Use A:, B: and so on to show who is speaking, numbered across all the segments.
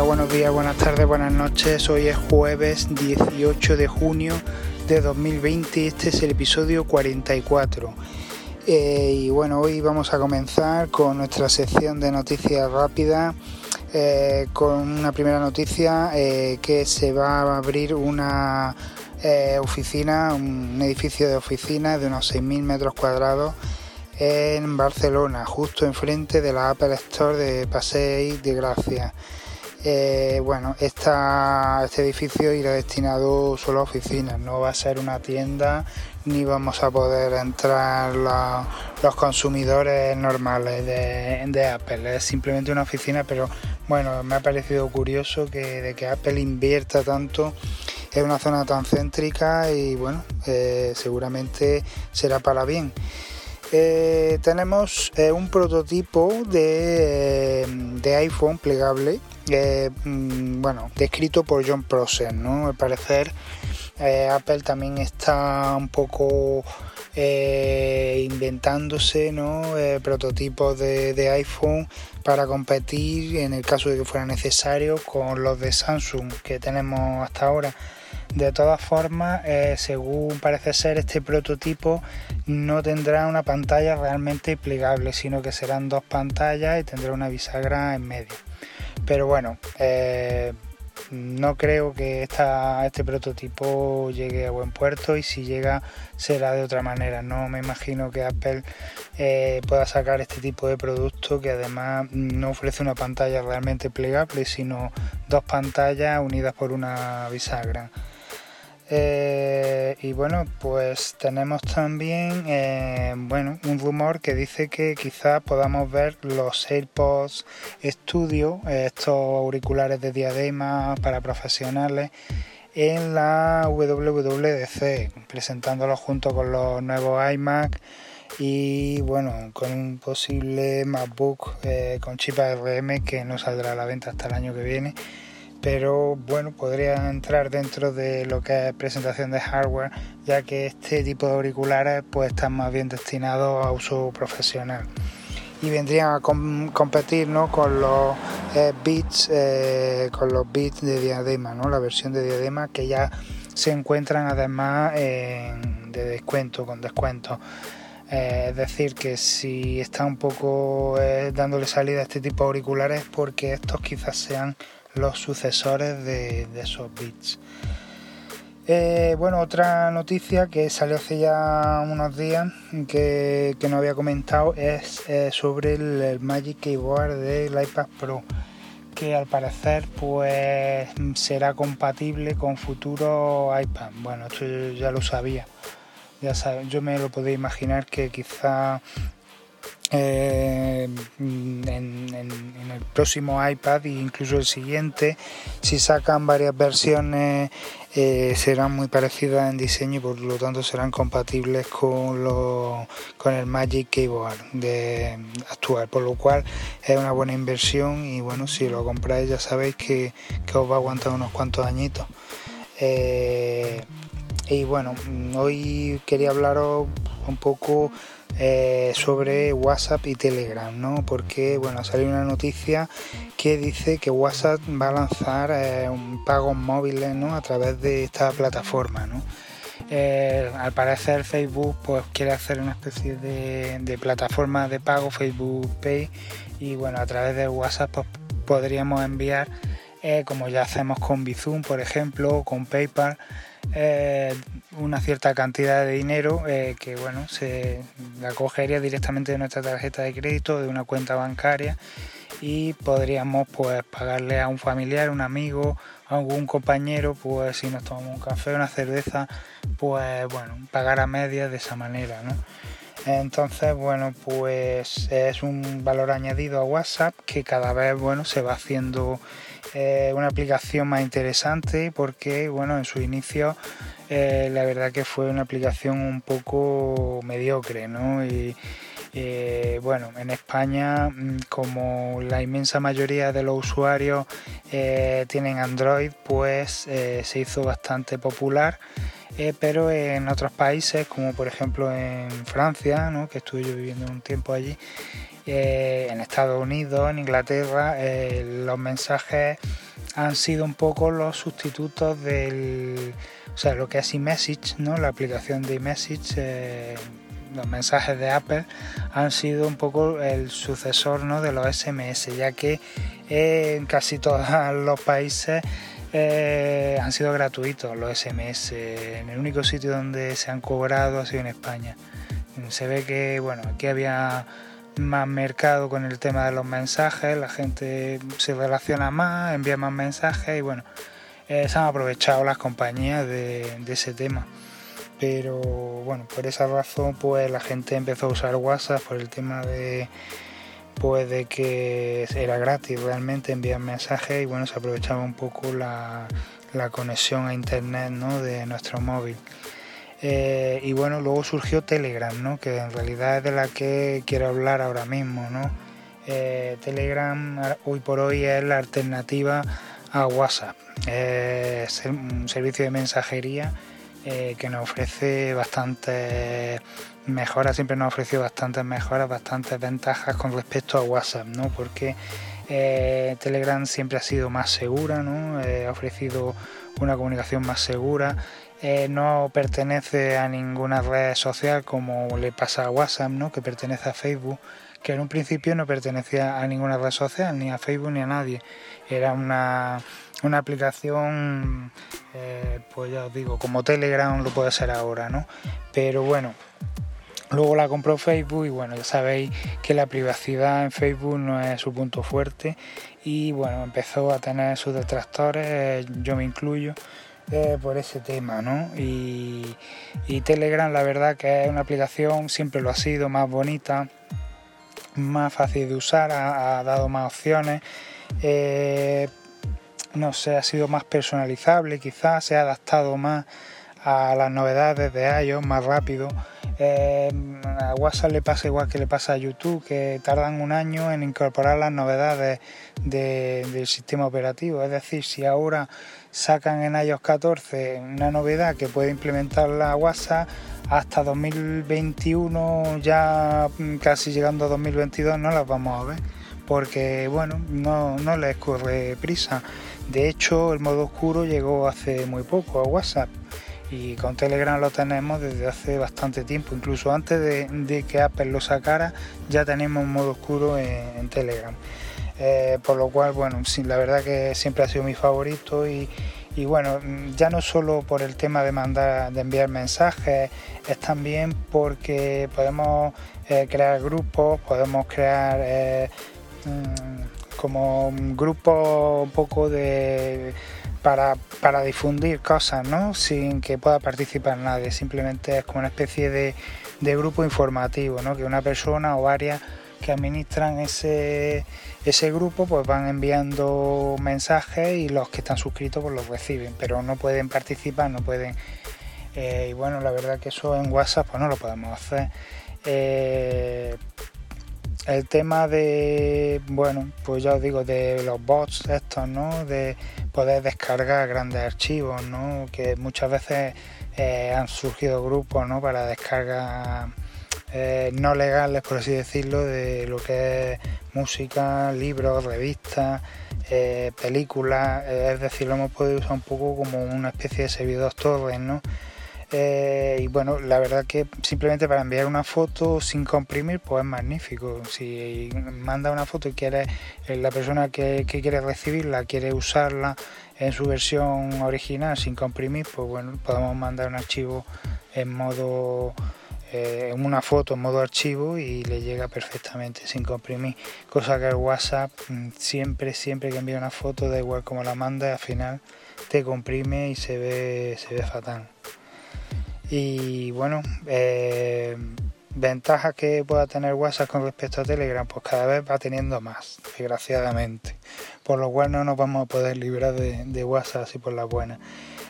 A: Hola, buenos días, buenas tardes, buenas noches. Hoy es jueves 18 de junio de 2020 y este es el episodio 44. Eh, y bueno, hoy vamos a comenzar con nuestra sección de noticias rápidas. Eh, con una primera noticia eh, que se va a abrir una oficina, un edificio de oficinas de unos 6.000 metros cuadrados en Barcelona, justo enfrente de la Apple Store de Paseo de Gracia. Eh, bueno, este edificio irá destinado solo a oficinas, no va a ser una tienda ni vamos a poder entrar los consumidores normales de, Apple. Es simplemente una oficina, pero bueno, me ha parecido curioso que de que Apple invierta tanto en una zona tan céntrica y bueno, eh, seguramente será para bien. Eh, tenemos un prototipo de, de iPhone plegable Mm, bueno, descrito por John Prosser, ¿no? Al parecer eh, Apple también está un poco eh, inventándose ¿no? Eh, prototipos de, iPhone para competir en el caso de que fuera necesario con los de Samsung que tenemos hasta ahora. De todas formas, según parece ser, este prototipo no tendrá una pantalla realmente plegable, sino que serán dos pantallas y tendrá una bisagra en medio. Pero bueno, eh, no creo que este prototipo llegue a buen puerto y si llega será de otra manera. No me imagino que Apple eh, pueda sacar este tipo de producto que además no ofrece una pantalla realmente plegable, sino dos pantallas unidas por una bisagra. Eh, y bueno, pues tenemos también eh, bueno, un rumor que dice que quizá podamos ver los AirPods Studio, estos auriculares de diadema para profesionales, en la WWDC, presentándolos junto con los nuevos iMac y bueno, con un posible MacBook eh, con chip ARM que no saldrá a la venta hasta el año que viene pero bueno, podría entrar dentro de lo que es presentación de hardware, ya que este tipo de auriculares pues están más bien destinados a uso profesional y vendrían a competir ¿no? con los eh, bits eh, con los bits de diadema, ¿no? la versión de diadema que ya se encuentran además de descuento, con descuento. Eh, es decir, que si está un poco dándole salida a este tipo de auriculares, porque estos quizás sean los sucesores de, esos bits. Eh, bueno, otra noticia que salió hace ya unos días que, no había comentado es eh, sobre el, Magic Keyboard del iPad Pro que al parecer pues será compatible con futuro iPad. Bueno, esto ya lo sabía. Ya yo me lo podía imaginar que quizá eh, en, el próximo iPad e incluso el siguiente, si sacan varias versiones, eh, serán muy parecidas en diseño y por lo tanto serán compatibles con, con el Magic Keyboard actual, por lo cual es una buena inversión y bueno, si lo compráis ya sabéis que, os va a aguantar unos cuantos añitos. Eh, y bueno, hoy quería hablaros un poco eh, sobre WhatsApp y Telegram, ¿no? Porque, bueno, salió una noticia que dice que WhatsApp va a lanzar eh, un pagos móviles, ¿no? A través de esta plataforma, ¿no? Eh, al parecer Facebook pues quiere hacer una especie de, plataforma de pago Facebook Pay y bueno a través de WhatsApp pues, podríamos enviar como ya hacemos con Bizum por ejemplo con PayPal eh, una cierta cantidad de dinero eh, que bueno se la cogería directamente de nuestra tarjeta de crédito de una cuenta bancaria y podríamos pues pagarle a un familiar un amigo algún compañero pues si nos tomamos un café una cerveza pues bueno pagar a medias de esa manera ¿no? entonces bueno pues es un valor añadido a WhatsApp que cada vez bueno se va haciendo eh, una aplicación más interesante porque bueno en su inicio eh, la verdad que fue una aplicación un poco mediocre ¿no? y eh, bueno en España mm, como la inmensa mayoría de los usuarios tienen Android pues se hizo bastante popular pero en otros países como por ejemplo en Francia ¿no? que estuve yo viviendo un tiempo allí en Estados Unidos, en Inglaterra, eh, los mensajes han sido un poco los sustitutos del, o sea, lo que es iMessage, ¿no? La aplicación de iMessage, eh, los mensajes de Apple han sido un poco el sucesor, ¿no? De los SMS, ya que en casi todos los países eh, han sido gratuitos los SMS. En el único sitio donde se han cobrado ha sido en España. Se ve que, bueno, aquí había más mercado con el tema de los mensajes, la gente se relaciona más, envía más mensajes y bueno, eh, se han aprovechado las compañías de, ese tema. Pero bueno, por esa razón pues la gente empezó a usar WhatsApp por el tema de pues de que era gratis realmente enviar mensajes y bueno se aprovechaba un poco la, la conexión a internet ¿no? de nuestro móvil. Eh, y bueno, luego surgió Telegram, ¿no? que en realidad es de la que quiero hablar ahora mismo. ¿no? Eh, Telegram hoy por hoy es la alternativa a WhatsApp. es un servicio de mensajería eh, que nos ofrece bastantes mejoras, siempre nos ha ofrecido bastantes mejoras, bastantes ventajas con respecto a WhatsApp, ¿no? porque Telegram siempre ha sido más segura, ¿no? ha ofrecido una comunicación más segura eh, no pertenece a ninguna red social como le pasa a WhatsApp, ¿no? que pertenece a Facebook, que en un principio no pertenecía a ninguna red social, ni a Facebook ni a nadie. Era una, aplicación, eh, pues ya os digo, como Telegram lo puede ser ahora, ¿no? Pero bueno, Luego la compró Facebook y bueno, ya sabéis que la privacidad en Facebook no es su punto fuerte y bueno, empezó a tener sus detractores, yo me incluyo, por ese tema, ¿no? Y, Telegram, la verdad que es una aplicación, siempre lo ha sido, más bonita, más fácil de usar, ha, dado más opciones. Eh, no sé, ha sido más personalizable, quizás se ha adaptado más a las novedades de iOS más rápido. Eh, a WhatsApp le pasa igual que le pasa a YouTube, que tardan un año en incorporar las novedades del sistema operativo. Es decir, si ahora sacan en iOS 14 una novedad que puede implementar la WhatsApp, hasta 2021, ya casi llegando a 2022, no las vamos a ver. Porque bueno, no, no les corre prisa. De hecho, el modo oscuro llegó hace muy poco a WhatsApp y con Telegram lo tenemos desde hace bastante tiempo, incluso antes de, que Apple lo sacara ya tenemos un modo oscuro en, Telegram. Eh, por lo cual, bueno, la verdad que siempre ha sido mi favorito y, bueno, ya no solo por el tema de mandar, de enviar mensajes, es también porque podemos eh, crear grupos, podemos crear eh, mm, como un grupo un poco de para, para, difundir cosas, ¿no? Sin que pueda participar nadie. Simplemente es como una especie de, de, grupo informativo, ¿no? Que una persona o varias que administran ese, ese grupo pues van enviando mensajes y los que están suscritos pues los reciben, pero no pueden participar, no pueden... Eh, y bueno, la verdad que eso en WhatsApp pues no lo podemos hacer. Eh, el tema de, bueno, pues ya os digo, de los bots estos, ¿no? De poder descargar grandes archivos, ¿no? Que muchas veces eh, han surgido grupos, ¿no? Para descarga eh, no legales, por así decirlo, de lo que es música, libros, revistas, eh, películas, es decir, lo hemos podido usar un poco como una especie de servidor torrent, ¿no? Eh, y bueno, la verdad que simplemente para enviar una foto sin comprimir, pues es magnífico. Si manda una foto y quiere, eh, la persona que, quiere recibirla, quiere usarla en su versión original sin comprimir, pues bueno, podemos mandar un archivo en modo eh, una foto en modo archivo y le llega perfectamente sin comprimir. Cosa que el WhatsApp mm, siempre, siempre que envía una foto, da igual como la manda, al final te comprime y se ve, se ve fatal. Y bueno, eh, ventajas que pueda tener WhatsApp con respecto a Telegram, pues cada vez va teniendo más, desgraciadamente. Por lo cual no nos vamos a poder librar de, WhatsApp así por la buena.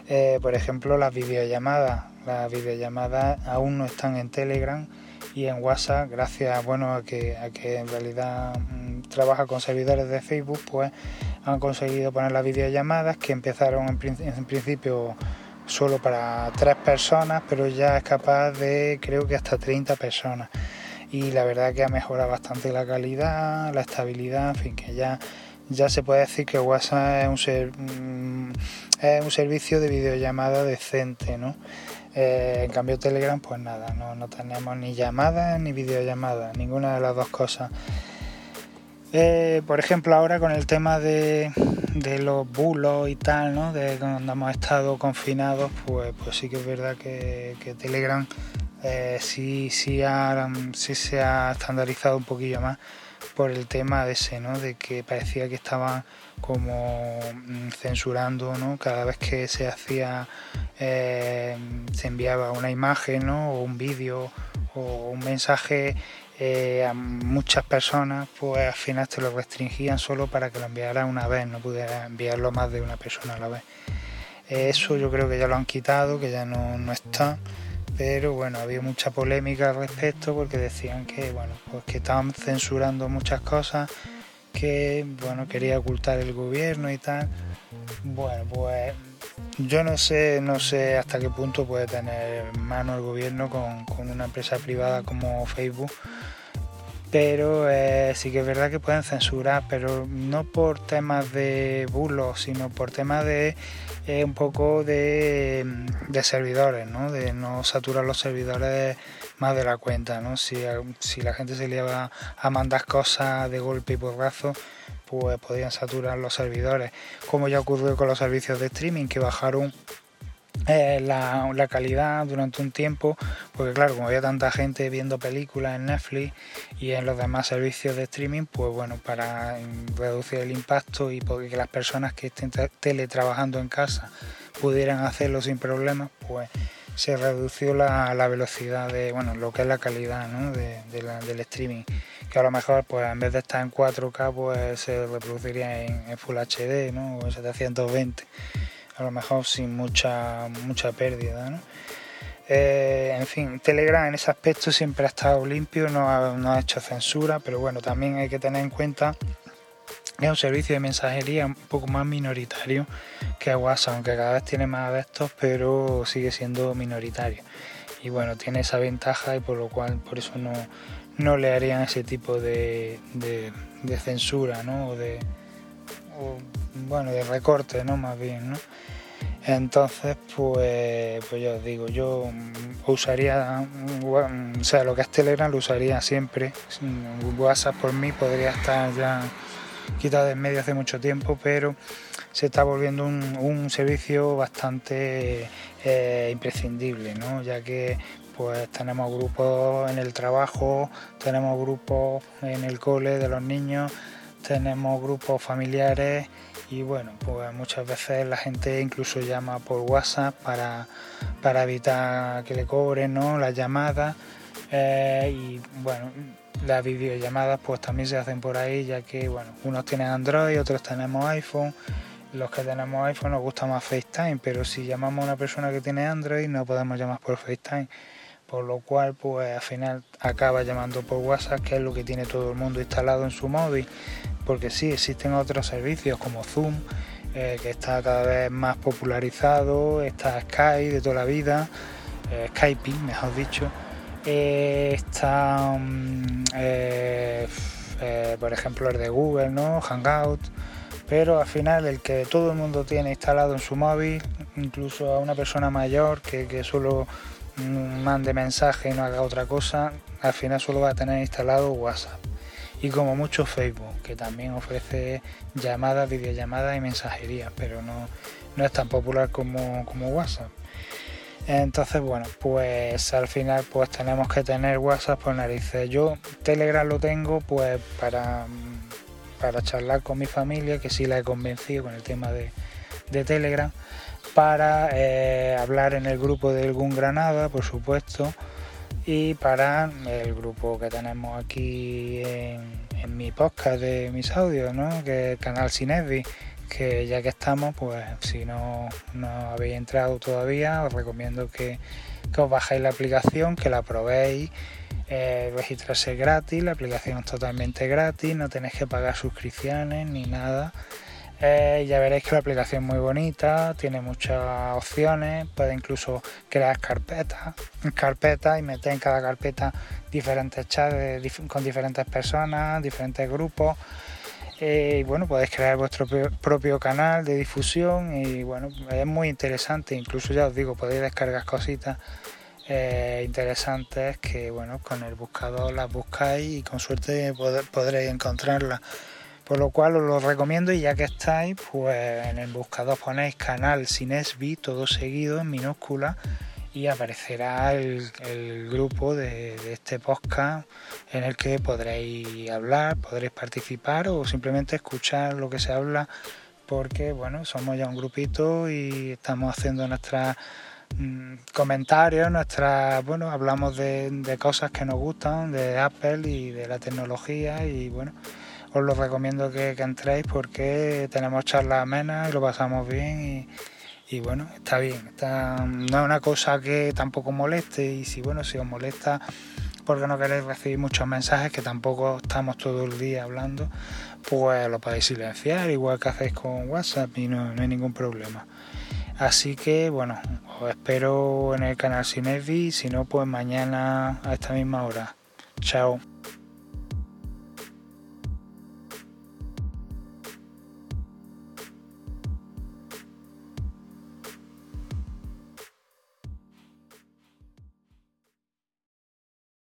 A: Eh, por ejemplo, las videollamadas. Las videollamadas aún no están en Telegram y en WhatsApp, gracias bueno, a, que, a que en realidad mm, trabaja con servidores de Facebook, pues han conseguido poner las videollamadas que empezaron en principio solo para tres personas, pero ya es capaz de creo que hasta 30 personas. Y la verdad que ha mejorado bastante la calidad, la estabilidad, en fin, que ya, ya se puede decir que WhatsApp es un, ser, mm, es un servicio de videollamada decente, ¿no? Eh, en cambio Telegram pues nada, no, no tenemos ni llamadas ni videollamadas, ninguna de las dos cosas. Eh, por ejemplo, ahora con el tema de, los bulos y tal, ¿no? De cuando hemos estado confinados, pues, pues sí que es verdad que, Telegram eh, sí, sí, sí se ha estandarizado un poquillo más por el tema de ese, ¿no? De que parecía que estaban como mm, censurando, ¿no? Cada vez que se hacía, eh, se enviaba una imagen, ¿no? O un vídeo o un mensaje eh, a muchas personas, pues al final te lo restringían solo para que lo enviara una vez, no pudiera enviarlo más de una persona a la vez. Eso yo creo que ya lo han quitado, que ya no, no está, pero bueno, había mucha polémica al respecto porque decían que, bueno, pues que estaban censurando muchas cosas que, bueno, quería ocultar el gobierno y tal. Bueno, pues yo no sé, no sé hasta qué punto puede tener mano el gobierno con, con una empresa privada como Facebook pero eh, sí que es verdad que pueden censurar, pero no por temas de bulos, sino por temas de eh, un poco de, servidores, ¿no? de no saturar los servidores más de la cuenta. ¿no? Si, si la gente se le iba a mandar cosas de golpe y porrazo, pues podían saturar los servidores, como ya ocurrió con los servicios de streaming que bajaron eh, la, calidad durante un tiempo, porque claro, como había tanta gente viendo películas en Netflix y en los demás servicios de streaming, pues bueno, para reducir el impacto y porque las personas que estén teletrabajando en casa pudieran hacerlo sin problemas, pues se redució la, velocidad de, bueno, lo que es la calidad de, del streaming, que a lo mejor pues en vez de estar en 4K pues se reproduciría en, Full HD ¿no? o en 720 a lo mejor sin mucha, mucha pérdida. Eh, en fin, Telegram en ese aspecto siempre ha estado limpio, no ha, hecho censura, pero bueno, también hay que tener en cuenta que es un servicio de mensajería un poco más minoritario que WhatsApp, aunque cada vez tiene más adeptos, pero sigue siendo minoritario. Y bueno, tiene esa ventaja y por lo cual por eso no, no le harían ese tipo de, de, censura, ¿no? O de, bueno, de recorte, ¿no? Más bien, ¿no? Entonces, pues, pues yo os digo, yo usaría, o sea, lo que es Telegram lo usaría siempre. WhatsApp por mí podría estar ya quitado de en medio hace mucho tiempo, pero se está volviendo un, servicio bastante eh, imprescindible, ¿no? ya que pues tenemos grupos en el trabajo, tenemos grupos en el cole de los niños, tenemos grupos familiares y bueno, pues muchas veces la gente incluso llama por WhatsApp para, evitar que le cobren ¿no? las llamadas eh, y bueno, las videollamadas pues también se hacen por ahí ya que bueno, unos tienen Android, otros tenemos iPhone, los que tenemos iPhone nos gusta más FaceTime, pero si llamamos a una persona que tiene Android no podemos llamar por FaceTime por lo cual pues al final acaba llamando por WhatsApp, que es lo que tiene todo el mundo instalado en su móvil, porque sí, existen otros servicios como Zoom, eh, que está cada vez más popularizado, está Skype de toda la vida, eh, Skype mejor dicho, eh, está mm, por ejemplo el de Google, ¿no? Hangout, pero al final el que todo el mundo tiene instalado en su móvil, incluso a una persona mayor que, que solo mande mensaje y no haga otra cosa, al final solo va a tener instalado WhatsApp. Y como mucho Facebook, que también ofrece llamadas, videollamadas y mensajería, pero no, no es tan popular como, como WhatsApp. Entonces, bueno, pues al final pues tenemos que tener WhatsApp por narices. Yo Telegram lo tengo pues para, para charlar con mi familia, que sí la he convencido con el tema de, de Telegram para eh, hablar en el grupo del GUN Granada, por supuesto, y para el grupo que tenemos aquí en, mi podcast de mis audios, ¿no? que es el canal Cinevi, que ya que estamos, pues si no, no habéis entrado todavía, os recomiendo que, os bajéis la aplicación, que la probéis. Eh, registrarse gratis, la aplicación es totalmente gratis, no tenéis que pagar suscripciones ni nada. Eh, ya veréis que la aplicación es muy bonita, tiene muchas opciones, puede incluso crear carpetas, carpetas y meter en cada carpeta diferentes chats con diferentes personas, diferentes grupos. Eh, y bueno, podéis crear vuestro propio canal de difusión y bueno, es muy interesante, incluso ya os digo, podéis descargar cositas eh, interesantes que bueno, con el buscador las buscáis y con suerte podréis encontrarlas. Por lo cual os lo recomiendo y ya que estáis, pues en el buscador ponéis canal Sinesbi, todo seguido en minúscula y aparecerá el, grupo de, este podcast en el que podréis hablar, podréis participar o simplemente escuchar lo que se habla porque bueno, somos ya un grupito y estamos haciendo nuestras mm, comentarios, nuestras, bueno, hablamos de, cosas que nos gustan, de Apple y de la tecnología y bueno, os lo recomiendo que, entréis porque tenemos charlas amenas y lo pasamos bien y y bueno, está bien, está, no es una cosa que tampoco moleste y si bueno, si os molesta porque no queréis recibir muchos mensajes que tampoco estamos todo el día hablando, pues lo podéis silenciar igual que hacéis con WhatsApp y no, hay ningún problema. Así que bueno, os espero en el canal Cinevi, si no pues mañana a esta misma hora. Chao.